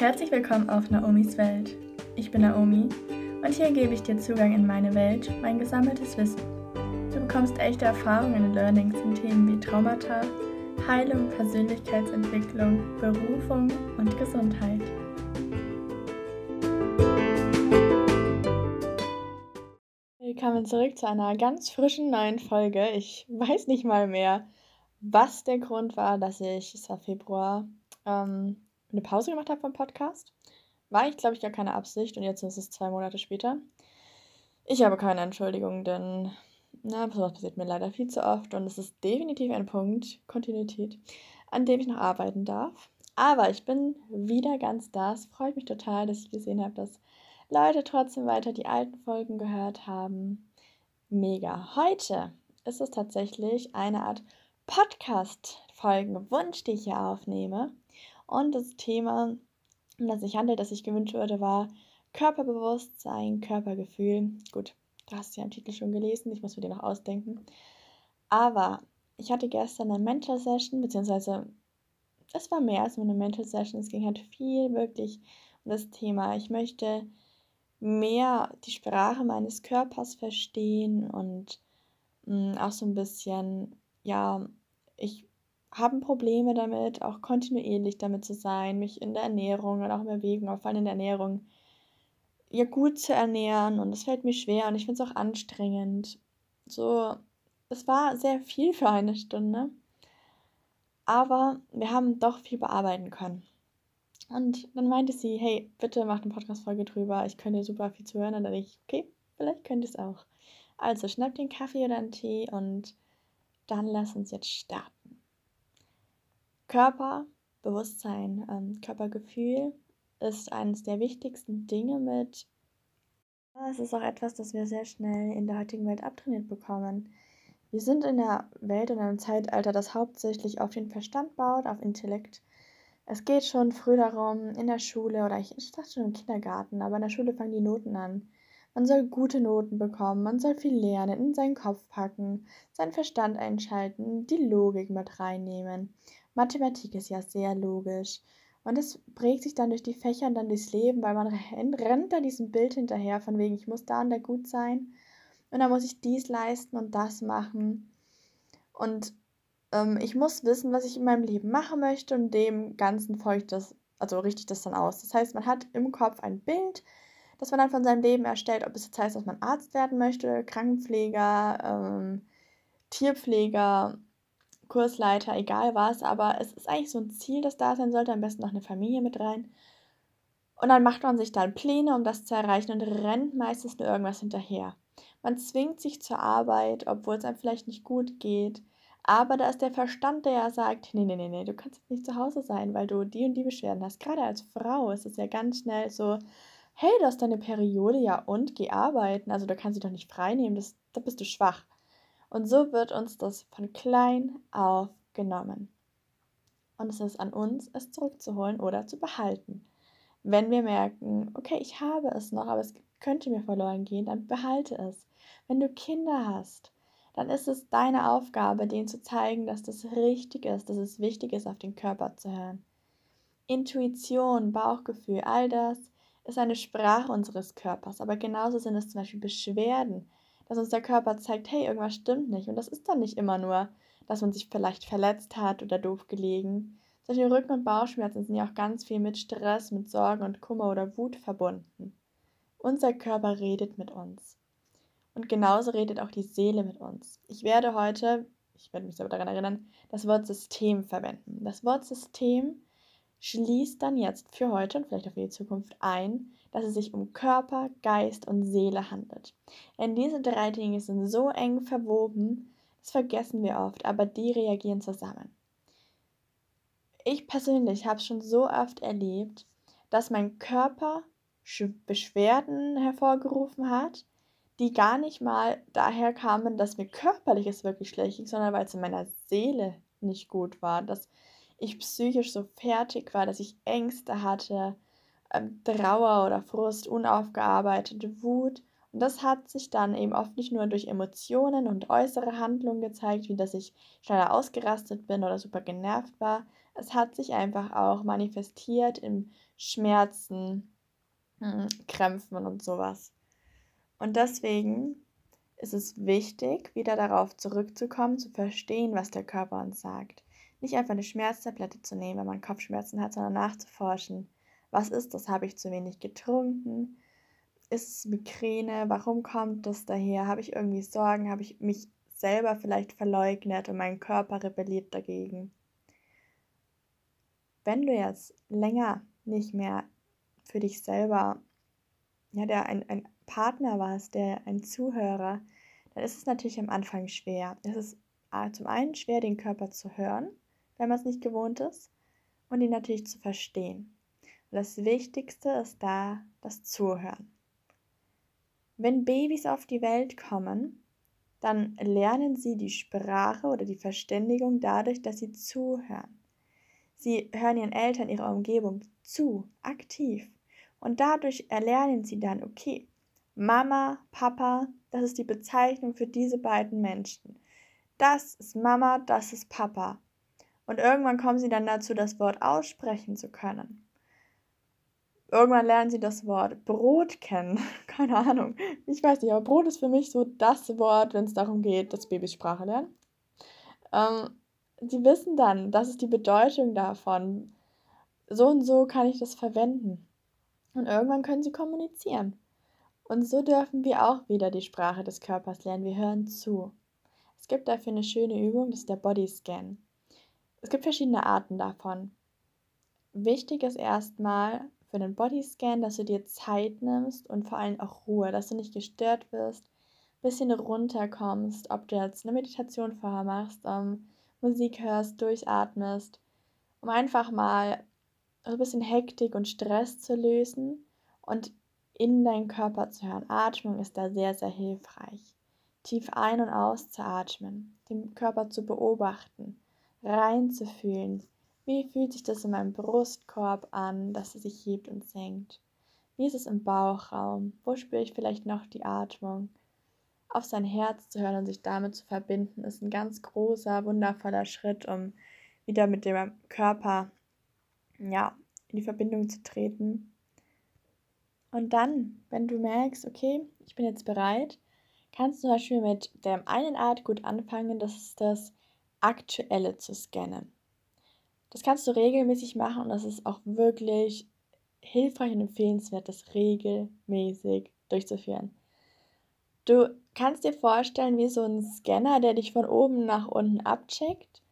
Herzlich willkommen auf Naomis Welt. Ich bin Naomi und hier gebe ich dir Zugang in meine Welt, mein gesammeltes Wissen. Du bekommst echte Erfahrungen und Learnings in Themen wie Traumata, Heilung, Persönlichkeitsentwicklung, Berufung und Gesundheit. Willkommen zurück zu einer ganz frischen neuen Folge. Ich weiß nicht mal mehr, was der Grund war, dass ich, es war Februar, ähm, eine Pause gemacht habe vom Podcast. War ich, glaube ich, gar keine Absicht und jetzt ist es zwei Monate später. Ich habe keine Entschuldigung, denn na, sowas passiert mir leider viel zu oft und es ist definitiv ein Punkt, Kontinuität, an dem ich noch arbeiten darf. Aber ich bin wieder ganz da. Es freut mich total, dass ich gesehen habe, dass Leute trotzdem weiter die alten Folgen gehört haben. Mega. Heute ist es tatsächlich eine Art Podcast-Folgenwunsch, die ich hier aufnehme. Und das Thema, um das sich handelt, das ich gewünscht wurde, war Körperbewusstsein, Körpergefühl. Gut, du hast ja im Titel schon gelesen, ich muss mir den noch ausdenken. Aber ich hatte gestern eine Mental-Session, beziehungsweise es war mehr als nur eine Mental-Session. Es ging halt viel wirklich um das Thema. Ich möchte mehr die Sprache meines Körpers verstehen und mh, mm, auch so ein bisschen, ja, ich haben Probleme damit, auch kontinuierlich damit zu sein, mich in der Ernährung und auch in Bewegung, vor allem in der Ernährung, ja gut zu ernähren und es fällt mir schwer und ich finde es auch anstrengend. So, es war sehr viel für eine Stunde, aber wir haben doch viel bearbeiten können. Und dann meinte sie, hey, bitte mach eine Podcast-Folge drüber, ich könnte super viel zu hören. Und dann dachte ich, okay, vielleicht könnte ich es auch. Also schnapp den Kaffee oder einen Tee und dann lass uns jetzt starten. Körperbewusstsein, ähm, Körpergefühl ist eines der wichtigsten Dinge mit. Es ist auch etwas, das wir sehr schnell in der heutigen Welt abtrainiert bekommen. Wir sind in der Welt in einem Zeitalter, das hauptsächlich auf den Verstand baut, auf Intellekt. Es geht schon früh darum, in der Schule oder ich, ich dachte schon im Kindergarten, aber in der Schule fangen die Noten an. Man soll gute Noten bekommen, man soll viel lernen, in seinen Kopf packen, seinen Verstand einschalten, die Logik mit reinnehmen. Mathematik ist ja sehr logisch. Und es prägt sich dann durch die Fächer und dann durchs Leben, weil man rennt da diesem Bild hinterher, von wegen, ich muss da und da gut sein. Und dann muss ich dies leisten und das machen. Und ähm, ich muss wissen, was ich in meinem Leben machen möchte und dem Ganzen folgt das, also richte ich das dann aus. Das heißt, man hat im Kopf ein Bild, das man dann von seinem Leben erstellt, ob es jetzt heißt, dass man Arzt werden möchte, Krankenpfleger, ähm, Tierpfleger, Kursleiter, egal was, aber es ist eigentlich so ein Ziel, das da sein sollte, am besten noch eine Familie mit rein. Und dann macht man sich dann Pläne, um das zu erreichen und rennt meistens nur irgendwas hinterher. Man zwingt sich zur Arbeit, obwohl es einem vielleicht nicht gut geht. Aber da ist der Verstand, der ja sagt, nee, nee, nee, nee, du kannst nicht zu Hause sein, weil du die und die Beschwerden hast. Gerade als Frau ist es ja ganz schnell so, hey, du hast deine Periode, ja und, geh arbeiten. Also da kannst du doch nicht frei nehmen, das, da bist du schwach. Und so wird uns das von klein auf genommen. Und es ist an uns, es zurückzuholen oder zu behalten. Wenn wir merken, okay, ich habe es noch, aber es könnte mir verloren gehen, dann behalte es. Wenn du Kinder hast, dann ist es deine Aufgabe, denen zu zeigen, dass das richtig ist, dass es wichtig ist, auf den Körper zu hören. Intuition, Bauchgefühl, all das ist eine Sprache unseres Körpers, aber genauso sind es zum Beispiel Beschwerden, dass uns der Körper zeigt, hey, irgendwas stimmt nicht. Und das ist dann nicht immer nur, dass man sich vielleicht verletzt hat oder doof gelegen. Solche Rücken- und Bauchschmerzen sind ja auch ganz viel mit Stress, mit Sorgen und Kummer oder Wut verbunden. Unser Körper redet mit uns. Und genauso redet auch die Seele mit uns. Ich werde heute, ich werde mich selber daran erinnern, das Wort System verwenden. Das Wort System schließt dann jetzt für heute und vielleicht auch für die Zukunft ein, dass es sich um Körper, Geist und Seele handelt. Denn diese drei Dinge sind so eng verwoben, das vergessen wir oft, aber die reagieren zusammen. Ich persönlich habe schon so oft erlebt, dass mein Körper Beschwerden hervorgerufen hat, die gar nicht mal daher kamen, dass mir körperlich es wirklich schlecht ging, sondern weil es in meiner Seele nicht gut war, dass ich psychisch so fertig war, dass ich Ängste hatte, ähm, Trauer oder Frust, unaufgearbeitete Wut Und das hat sich dann eben oft nicht nur durch Emotionen und äußere Handlungen gezeigt, wie dass ich schneller ausgerastet bin oder super genervt war. Es hat sich einfach auch manifestiert in Schmerzen, hm, Krämpfen und sowas. Und deswegen ist es wichtig, wieder darauf zurückzukommen, zu verstehen, was der Körper uns sagt. Nicht einfach eine Schmerztablette zu nehmen, wenn man Kopfschmerzen hat, sondern nachzuforschen. Was ist das? Habe ich zu wenig getrunken? Ist es Migräne? Warum kommt das daher? Habe ich irgendwie Sorgen? Habe ich mich selber vielleicht verleugnet und mein Körper rebelliert dagegen? Wenn du jetzt länger nicht mehr für dich selber, ja, der ein, ein Partner warst, der ein Zuhörer, dann ist es natürlich am Anfang schwer. Es ist zum einen schwer, den Körper zu hören, wenn man es nicht gewohnt ist, und ihn natürlich zu verstehen. Und das Wichtigste ist da das Zuhören. Wenn Babys auf die Welt kommen, dann lernen sie die Sprache oder die Verständigung dadurch, dass sie zuhören. Sie hören ihren Eltern, ihrer Umgebung zu, aktiv. Und dadurch erlernen sie dann, okay, Mama, Papa, das ist die Bezeichnung für diese beiden Menschen. Das ist Mama, das ist Papa. Und irgendwann kommen sie dann dazu, das Wort aussprechen zu können. Irgendwann lernen sie das Wort Brot kennen. Keine Ahnung. Ich weiß nicht, aber Brot ist für mich so das Wort, wenn es darum geht, dass Babys Sprache lernen. Ähm, sie wissen dann, das ist die Bedeutung davon. So und so kann ich das verwenden. Und irgendwann können sie kommunizieren. Und so dürfen wir auch wieder die Sprache des Körpers lernen. Wir hören zu. Es gibt dafür eine schöne Übung, das ist der Body Scan. Es gibt verschiedene Arten davon. Wichtig ist erstmal, für den Bodyscan, dass du dir Zeit nimmst und vor allem auch Ruhe, dass du nicht gestört wirst, ein bisschen runterkommst, ob du jetzt eine Meditation vorher machst, um, Musik hörst, durchatmest, um einfach mal ein bisschen Hektik und Stress zu lösen und in deinen Körper zu hören. Atmung ist da sehr, sehr hilfreich. Tief ein- und auszuatmen, den Körper zu beobachten, reinzufühlen, wie fühlt sich das in meinem Brustkorb an, dass es sich hebt und senkt? Wie ist es im Bauchraum? Wo spüre ich vielleicht noch die Atmung? Auf sein Herz zu hören und sich damit zu verbinden, ist ein ganz großer, wundervoller Schritt, um wieder mit dem Körper ja, in die Verbindung zu treten. Und dann, wenn du merkst, okay, ich bin jetzt bereit, kannst du zum Beispiel mit der einen Art gut anfangen, das ist das Aktuelle zu scannen. Das kannst du regelmäßig machen und das ist auch wirklich hilfreich und empfehlenswert, das regelmäßig durchzuführen. Du kannst dir vorstellen, wie so ein Scanner, der dich von oben nach unten abcheckt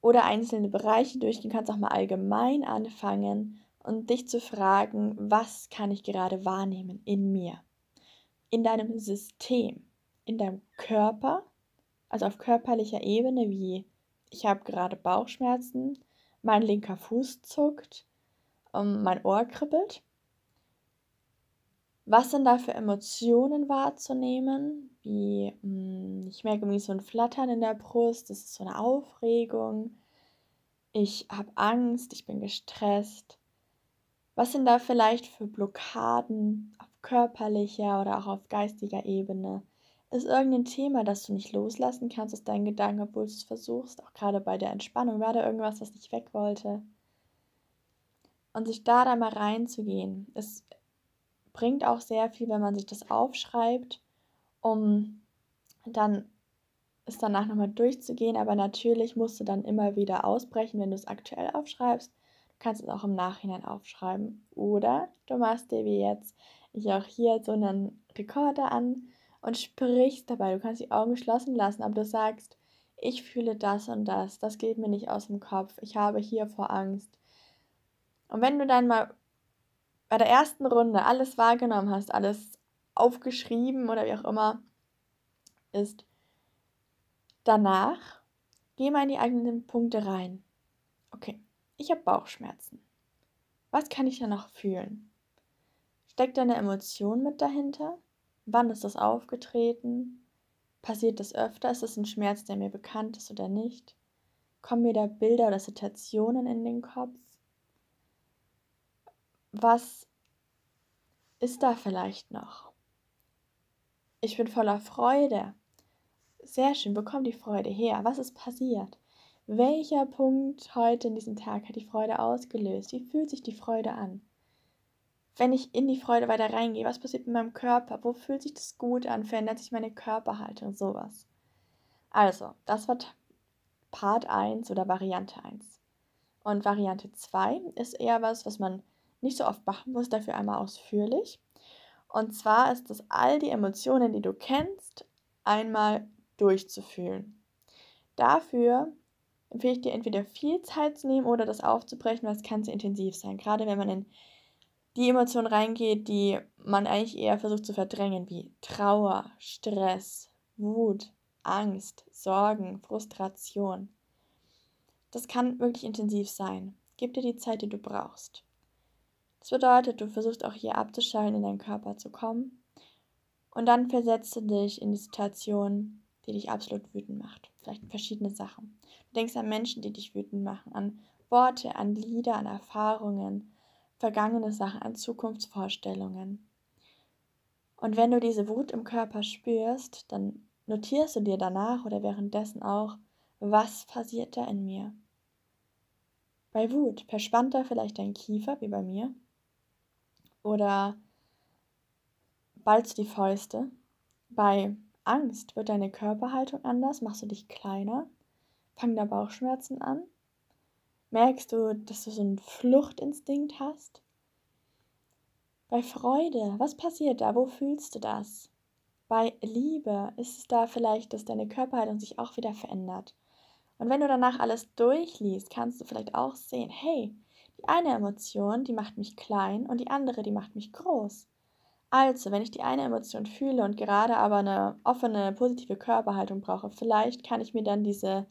oder einzelne Bereiche durchgehen, kannst auch mal allgemein anfangen und dich zu fragen, was kann ich gerade wahrnehmen in mir, in deinem System, in deinem Körper, also auf körperlicher Ebene, wie ich habe gerade Bauchschmerzen, mein linker Fuß zuckt, um, mein Ohr kribbelt. Was sind da für Emotionen wahrzunehmen? Wie mh, hm, ich merke irgendwie so ein Flattern in der Brust, das ist so eine Aufregung. Ich habe Angst, ich bin gestresst. Was sind da vielleicht für Blockaden auf körperlicher oder auch auf geistiger Ebene? Ist irgendein Thema, das du nicht loslassen kannst aus deinen Gedanken, obwohl du es versuchst, auch gerade bei der Entspannung? War da irgendwas, was nicht weg wollte? Und sich da dann mal reinzugehen. Es bringt auch sehr viel, wenn man sich das aufschreibt, um dann es danach nochmal durchzugehen. Aber natürlich musst du dann immer wieder ausbrechen, wenn du es aktuell aufschreibst. Du kannst es auch im Nachhinein aufschreiben. Oder du machst dir wie jetzt ich auch hier so einen Rekorder an und sprichst dabei. Du kannst die Augen geschlossen lassen, aber du sagst, ich fühle das und das, das geht mir nicht aus dem Kopf, ich habe hier vor Angst. Und wenn du dann mal bei der ersten Runde alles wahrgenommen hast, alles aufgeschrieben oder wie auch immer, ist danach, geh mal in die eigenen Punkte rein. Okay, ich habe Bauchschmerzen. Was kann ich da noch fühlen? Steckt da eine Emotion mit dahinter? Wann ist das aufgetreten? Passiert das öfter? Ist es ein Schmerz, der mir bekannt ist oder nicht? Kommen mir da Bilder oder Situationen in den Kopf? Was ist da vielleicht noch? ich bin voller Freude. Sehr schön, bekomm die Freude her. Was ist passiert? Welcher Punkt heute in diesem Tag hat die Freude ausgelöst? Wie fühlt sich die Freude an? Wenn ich in die Freude weiter reingehe, was passiert mit meinem Körper? Wo fühlt sich das gut an? Verändert sich meine Körperhaltung? Sowas. Also, das war Part 1 oder Variante 1. Und Variante 2 ist eher was, was man nicht so oft machen muss, dafür einmal ausführlich. Und zwar ist es all die Emotionen, die du kennst, einmal durchzufühlen. Dafür empfehle ich dir entweder viel Zeit zu nehmen oder das aufzubrechen, weil es kann sehr intensiv sein. Gerade wenn man in die Emotionen reingeht, die man eigentlich eher versucht zu verdrängen, wie Trauer, Stress, Wut, Angst, Sorgen, Frustration. Das kann wirklich intensiv sein. Gib dir die Zeit, die du brauchst. Das bedeutet, du versuchst auch hier abzuschalten, in deinen Körper zu kommen. Und dann versetzt du dich in die Situation, die dich absolut wütend macht. Vielleicht verschiedene Sachen. Du denkst an Menschen, die dich wütend machen, an Worte, an Lieder, an Erfahrungen, vergangene Sachen, an Zukunftsvorstellungen. Und wenn du diese Wut im Körper spürst, dann notierst du dir danach oder währenddessen auch, was passiert da in mir. Bei Wut verspannt da vielleicht dein Kiefer, wie bei mir, oder ballst die Fäuste. Bei Angst wird deine Körperhaltung anders, machst du dich kleiner, fangen da Bauchschmerzen an. Merkst du, dass du so einen Fluchtinstinkt hast? Bei Freude, was passiert da? Wo fühlst du das? Bei Liebe ist es da vielleicht, dass deine Körperhaltung sich auch wieder verändert. Und wenn du danach alles durchliest, kannst du vielleicht auch sehen, hey, die eine Emotion, die macht mich klein und die andere, die macht mich groß. Also, wenn ich die eine Emotion fühle und gerade aber eine offene, positive Körperhaltung brauche, vielleicht kann ich mir dann diese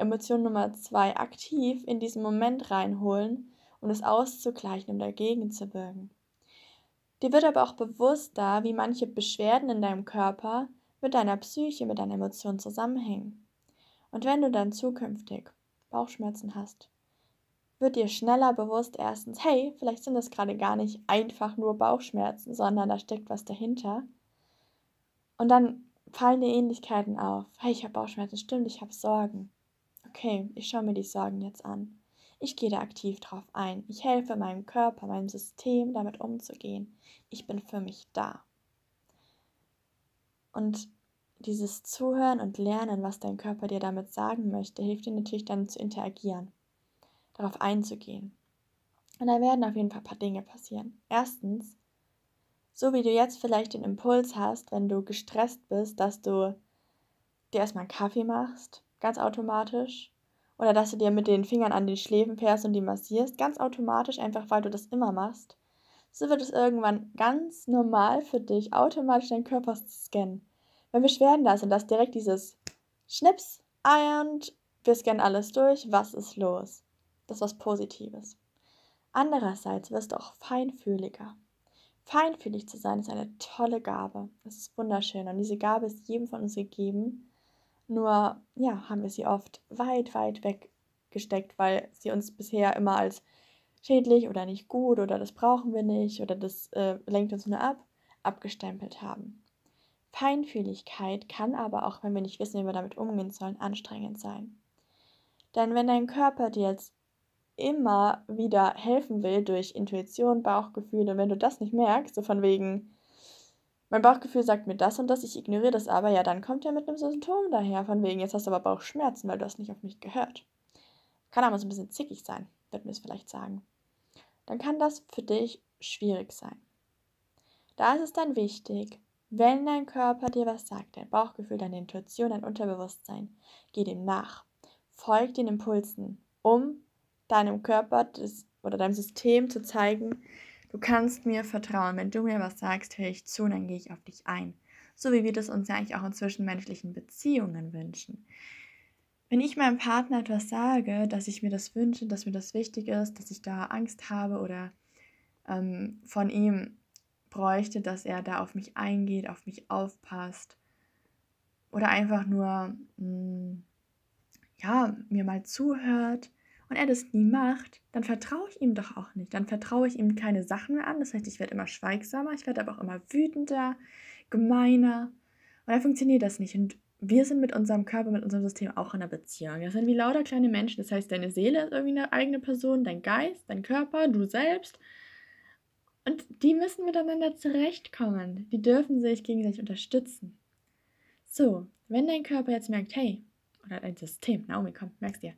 Emotion Nummer zwei aktiv in diesen Moment reinholen, um es auszugleichen, um dagegen zu wirken. Dir wird aber auch bewusst da, wie manche Beschwerden in deinem Körper mit deiner Psyche, mit deiner Emotion zusammenhängen. Und wenn du dann zukünftig Bauchschmerzen hast, wird dir schneller bewusst erstens, hey, vielleicht sind das gerade gar nicht einfach nur Bauchschmerzen, sondern da steckt was dahinter. Und dann fallen dir Ähnlichkeiten auf. Hey, ich habe Bauchschmerzen, stimmt, ich habe Sorgen. Okay, ich schaue mir die Sorgen jetzt an. Ich gehe da aktiv drauf ein. Ich helfe meinem Körper, meinem System damit umzugehen. Ich bin für mich da. Und dieses Zuhören und Lernen, was dein Körper dir damit sagen möchte, hilft dir natürlich dann zu interagieren darauf einzugehen. Und da werden auf jeden Fall ein paar Dinge passieren. Erstens, so wie du jetzt vielleicht den Impuls hast, wenn du gestresst bist, dass du dir erstmal einen Kaffee machst, ganz automatisch, oder dass du dir mit den Fingern an den Schläfen fährst und die massierst, ganz automatisch, einfach weil du das immer machst, so wird es irgendwann ganz normal für dich, automatisch deinen Körper zu scannen. Wenn Beschwerden da sind, dass direkt dieses Schnips, und wir scannen alles durch, was ist los? Das ist was Positives. Andererseits wirst du auch feinfühliger. Feinfühlig zu sein ist eine tolle Gabe. Es ist wunderschön und diese Gabe ist jedem von uns gegeben. Nur, ja, haben wir sie oft weit, weit weggesteckt, weil sie uns bisher immer als schädlich oder nicht gut oder das brauchen wir nicht oder das äh, lenkt uns nur ab, abgestempelt haben. Feinfühligkeit kann aber auch, wenn wir nicht wissen, wie wir damit umgehen sollen, anstrengend sein. Denn wenn dein Körper dir jetzt immer wieder helfen will durch Intuition, Bauchgefühl. Und wenn du das nicht merkst, so von wegen, mein Bauchgefühl sagt mir das und das, ich ignoriere das aber, ja, dann kommt er mit einem Symptom daher, von wegen, jetzt hast du aber Bauchschmerzen, weil du hast nicht auf mich gehört. Kann aber so ein bisschen zickig sein, wird mir es vielleicht sagen. Dann kann das für dich schwierig sein. Da ist es dann wichtig, wenn dein Körper dir was sagt, dein Bauchgefühl, deine Intuition, dein Unterbewusstsein, geh dem nach. Folg den Impulsen, um deinem Körper das, oder deinem System zu zeigen, du kannst mir vertrauen. Wenn du mir was sagst, höre ich zu dann gehe ich auf dich ein. So wie wir das uns ja eigentlich auch in zwischenmenschlichen Beziehungen wünschen. Wenn ich meinem Partner etwas sage, dass ich mir das wünsche, dass mir das wichtig ist, dass ich da Angst habe oder ähm, von ihm bräuchte, dass er da auf mich eingeht, auf mich aufpasst oder einfach nur mh, mm, ja mir mal zuhört, und er das nie macht, dann vertraue ich ihm doch auch nicht. Dann vertraue ich ihm keine Sachen mehr an. Das heißt, ich werde immer schweigsamer, ich werde aber auch immer wütender, gemeiner Und dann funktioniert das nicht. Und wir sind mit unserem Körper, mit unserem System auch in einer Beziehung. Das sind wie lauter kleine Menschen. Das heißt, deine Seele ist irgendwie eine eigene Person, dein Geist, dein Körper, du selbst. Und die müssen miteinander zurechtkommen. Die dürfen sich gegenseitig unterstützen. So, wenn dein Körper jetzt merkt, hey, oder dein System, Naomi, komm, merkst dir,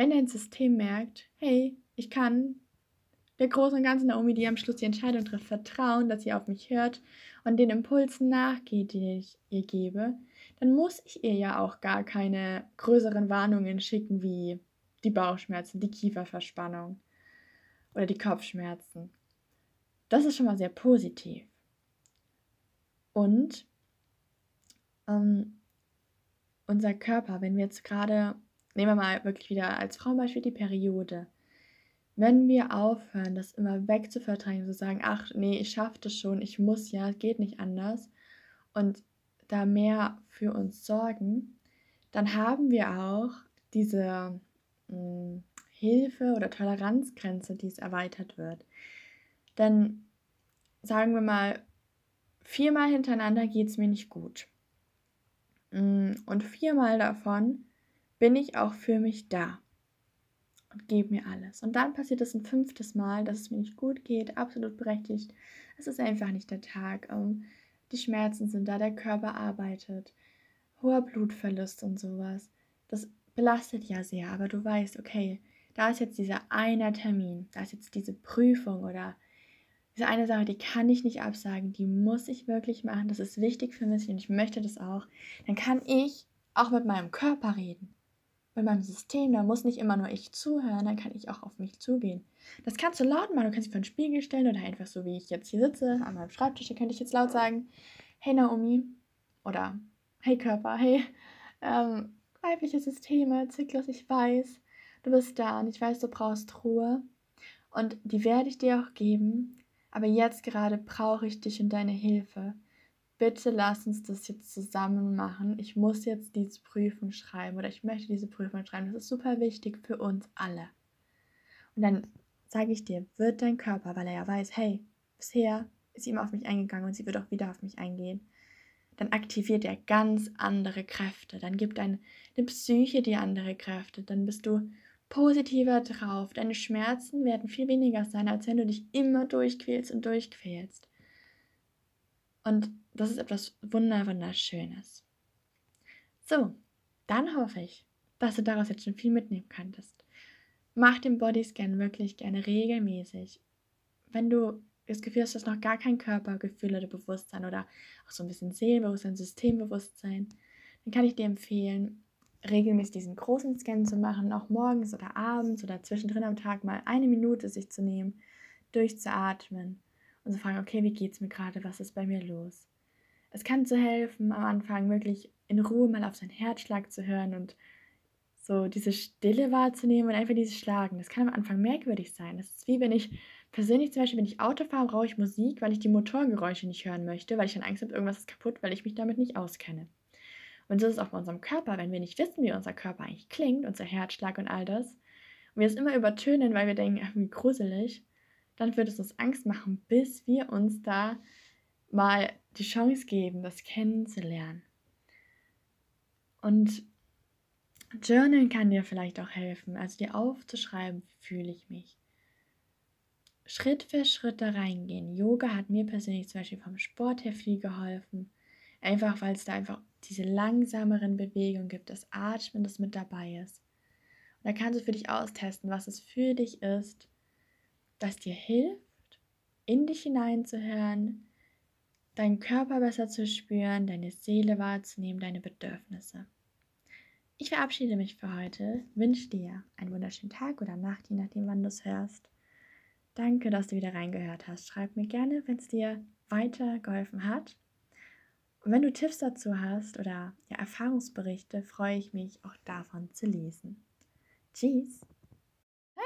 wenn dein System merkt, hey, ich kann der großen und ganzen Naomi, die am Schluss die Entscheidung trifft, vertrauen, dass sie auf mich hört und den Impulsen nachgeht, die ich ihr gebe, dann muss ich ihr ja auch gar keine größeren Warnungen schicken wie die Bauchschmerzen, die Kieferverspannung oder die Kopfschmerzen. Das ist schon mal sehr positiv. Und ähm, unser Körper, wenn wir jetzt gerade, nehmen wir mal wirklich wieder als Frauenbeispiel die Periode, wenn wir aufhören, das immer wegzuvertreiben, zu sagen, ach nee, ich schaffe das schon, ich muss ja, geht nicht anders und da mehr für uns sorgen, dann haben wir auch diese mh, hm, Hilfe oder Toleranzgrenze, die es erweitert wird. Denn sagen wir mal, viermal hintereinander geht es mir nicht gut. Hm, und viermal davon bin ich auch für mich da und gebe mir alles. Und dann passiert es ein fünftes Mal, dass es mir nicht gut geht, absolut berechtigt. Es ist einfach nicht der Tag. Ähm, die Schmerzen sind da, der Körper arbeitet, hoher Blutverlust und sowas. Das belastet ja sehr, aber du weißt, okay, da ist jetzt dieser eine Termin, da ist jetzt diese Prüfung oder diese eine Sache, die kann ich nicht absagen, die muss ich wirklich machen, das ist wichtig für mich und ich möchte das auch. Dann kann ich auch mit meinem Körper reden mit meinem System, da muss nicht immer nur ich zuhören, dann kann ich auch auf mich zugehen. Das kannst du laut machen, du kannst dich vor den Spiegel stellen oder einfach so, wie ich jetzt hier sitze, an meinem Schreibtisch, da könnte ich jetzt laut sagen, hey Naomi oder hey Körper, hey ähm, weibliche Systeme, Zyklus, ich weiß, du bist da und ich weiß, du brauchst Ruhe und die werde ich dir auch geben, aber jetzt gerade brauche ich dich und deine Hilfe bitte lass uns das jetzt zusammen machen. Ich muss jetzt diese Prüfung schreiben oder ich möchte diese Prüfung schreiben. Das ist super wichtig für uns alle. Und dann sage ich dir, wird dein Körper, weil er ja weiß, hey, bisher ist sie immer auf mich eingegangen und sie wird auch wieder auf mich eingehen, dann aktiviert er ganz andere Kräfte. Dann gibt deine Psyche dir andere Kräfte. Dann bist du positiver drauf. Deine Schmerzen werden viel weniger sein, als wenn du dich immer durchquälst und durchquälst. Und das ist etwas Wunder, Wunderschönes. So, dann hoffe ich, dass du daraus jetzt schon viel mitnehmen konntest. Mach den Bodyscan wirklich gerne regelmäßig. Wenn du das Gefühl hast, du hast noch gar kein Körpergefühl oder Bewusstsein oder auch so ein bisschen Seelenbewusstsein, Systembewusstsein, dann kann ich dir empfehlen, regelmäßig diesen großen Scan zu machen, auch morgens oder abends oder zwischendrin am Tag mal eine Minute sich zu nehmen, durchzuatmen und zu fragen, okay, wie geht es mir gerade, was ist bei mir los? Es kann so helfen, am Anfang wirklich in Ruhe mal auf seinen Herzschlag zu hören und so diese Stille wahrzunehmen und einfach dieses Schlagen. Das kann am Anfang merkwürdig sein. Das ist wie wenn ich persönlich zum Beispiel, wenn ich Auto fahre, brauche ich Musik, weil ich die Motorgeräusche nicht hören möchte, weil ich dann Angst habe, irgendwas ist kaputt, weil ich mich damit nicht auskenne. Und so ist es auch bei unserem Körper, wenn wir nicht wissen, wie unser Körper eigentlich klingt, unser Herzschlag und all das, und wir es immer übertönen, weil wir denken, ach, wie gruselig, dann wird es uns Angst machen, bis wir uns da mal die Chance geben, das kennenzulernen. Und Journal kann dir vielleicht auch helfen, also dir aufzuschreiben, wie fühle ich mich. Schritt für Schritt da reingehen. Yoga hat mir persönlich zum Beispiel vom Sport her viel geholfen. Einfach weil es da einfach diese langsameren Bewegungen gibt, das Atmen, das mit dabei ist. Und da kannst du für dich austesten, was es für dich ist, das dir hilft, in dich hineinzuhören, deinen Körper besser zu spüren, deine Seele wahrzunehmen, deine Bedürfnisse. Ich verabschiede mich für heute, wünsche dir einen wunderschönen Tag oder Nacht, je nachdem, wann du es hörst. Danke, dass du wieder reingehört hast. Schreib mir gerne, wenn es dir weitergeholfen hat. Und wenn du Tipps dazu hast oder ja, Erfahrungsberichte, freue ich mich auch davon zu lesen. Tschüss!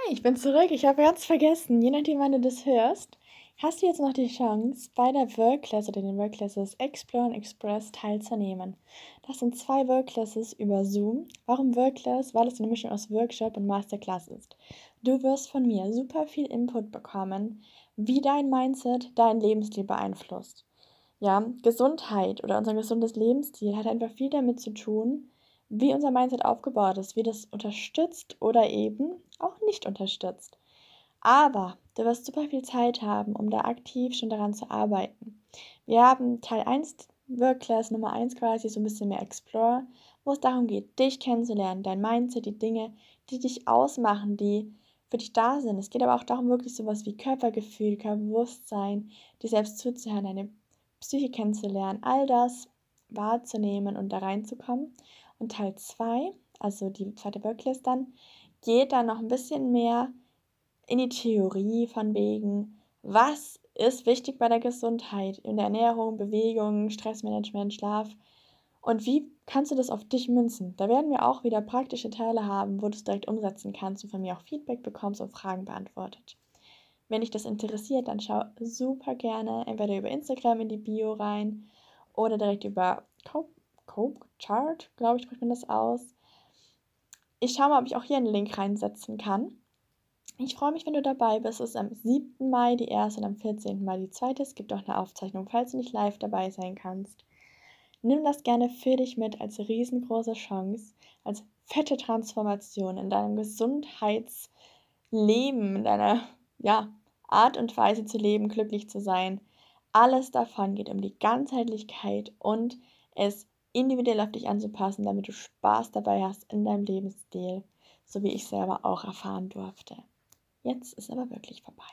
Hey, ich bin zurück. Ich habe ganz vergessen, je nachdem, wann du das hörst, hast du jetzt noch die Chance, bei der Workclass oder den Workclasses Explore und Express teilzunehmen. Das sind zwei Workclasses über Zoom. Warum Workclass? Weil es eine Mischung aus Workshop und Masterclass ist. Du wirst von mir super viel Input bekommen, wie dein Mindset dein Lebensstil beeinflusst. Ja, Gesundheit oder unser gesundes Lebensstil hat einfach viel damit zu tun, wie unser Mindset aufgebaut ist, wie das unterstützt oder eben auch nicht unterstützt. Aber du wirst super viel Zeit haben, um da aktiv schon daran zu arbeiten. Wir haben Teil 1 Work Nummer 1 quasi so ein bisschen mehr Explore, wo es darum geht, dich kennenzulernen, dein Mindset, die Dinge, die dich ausmachen, die für dich da sind. Es geht aber auch darum, wirklich sowas wie Körpergefühl, Körperbewusstsein, dir selbst zuzuhören, deine Psyche kennenzulernen, all das wahrzunehmen und da reinzukommen. Und Teil 2, also die zweite Worklist dann, geht dann noch ein bisschen mehr in die Theorie von wegen, was ist wichtig bei der Gesundheit, in der Ernährung, Bewegung, Stressmanagement, Schlaf und wie kannst du das auf dich münzen? Da werden wir auch wieder praktische Teile haben, wo du es direkt umsetzen kannst und von mir auch Feedback bekommst und Fragen beantwortet. Wenn dich das interessiert, dann schau super gerne entweder über Instagram in die Bio rein oder direkt über Cope Chart, glaube ich, spricht man das aus. Ich schaue mal, ob ich auch hier einen Link reinsetzen kann. Ich freue mich, wenn du dabei bist. Es ist am 7. Mai die erste und am 14. Mai die zweite. Es gibt auch eine Aufzeichnung, falls du nicht live dabei sein kannst. Nimm das gerne für dich mit als riesengroße Chance, als fette Transformation in deinem Gesundheitsleben, in deiner ja, Art und Weise zu leben, glücklich zu sein. Alles davon geht um die Ganzheitlichkeit und es individuell auf dich anzupassen, damit du Spaß dabei hast in deinem Lebensstil, so wie ich selber auch erfahren durfte. Jetzt ist aber wirklich vorbei.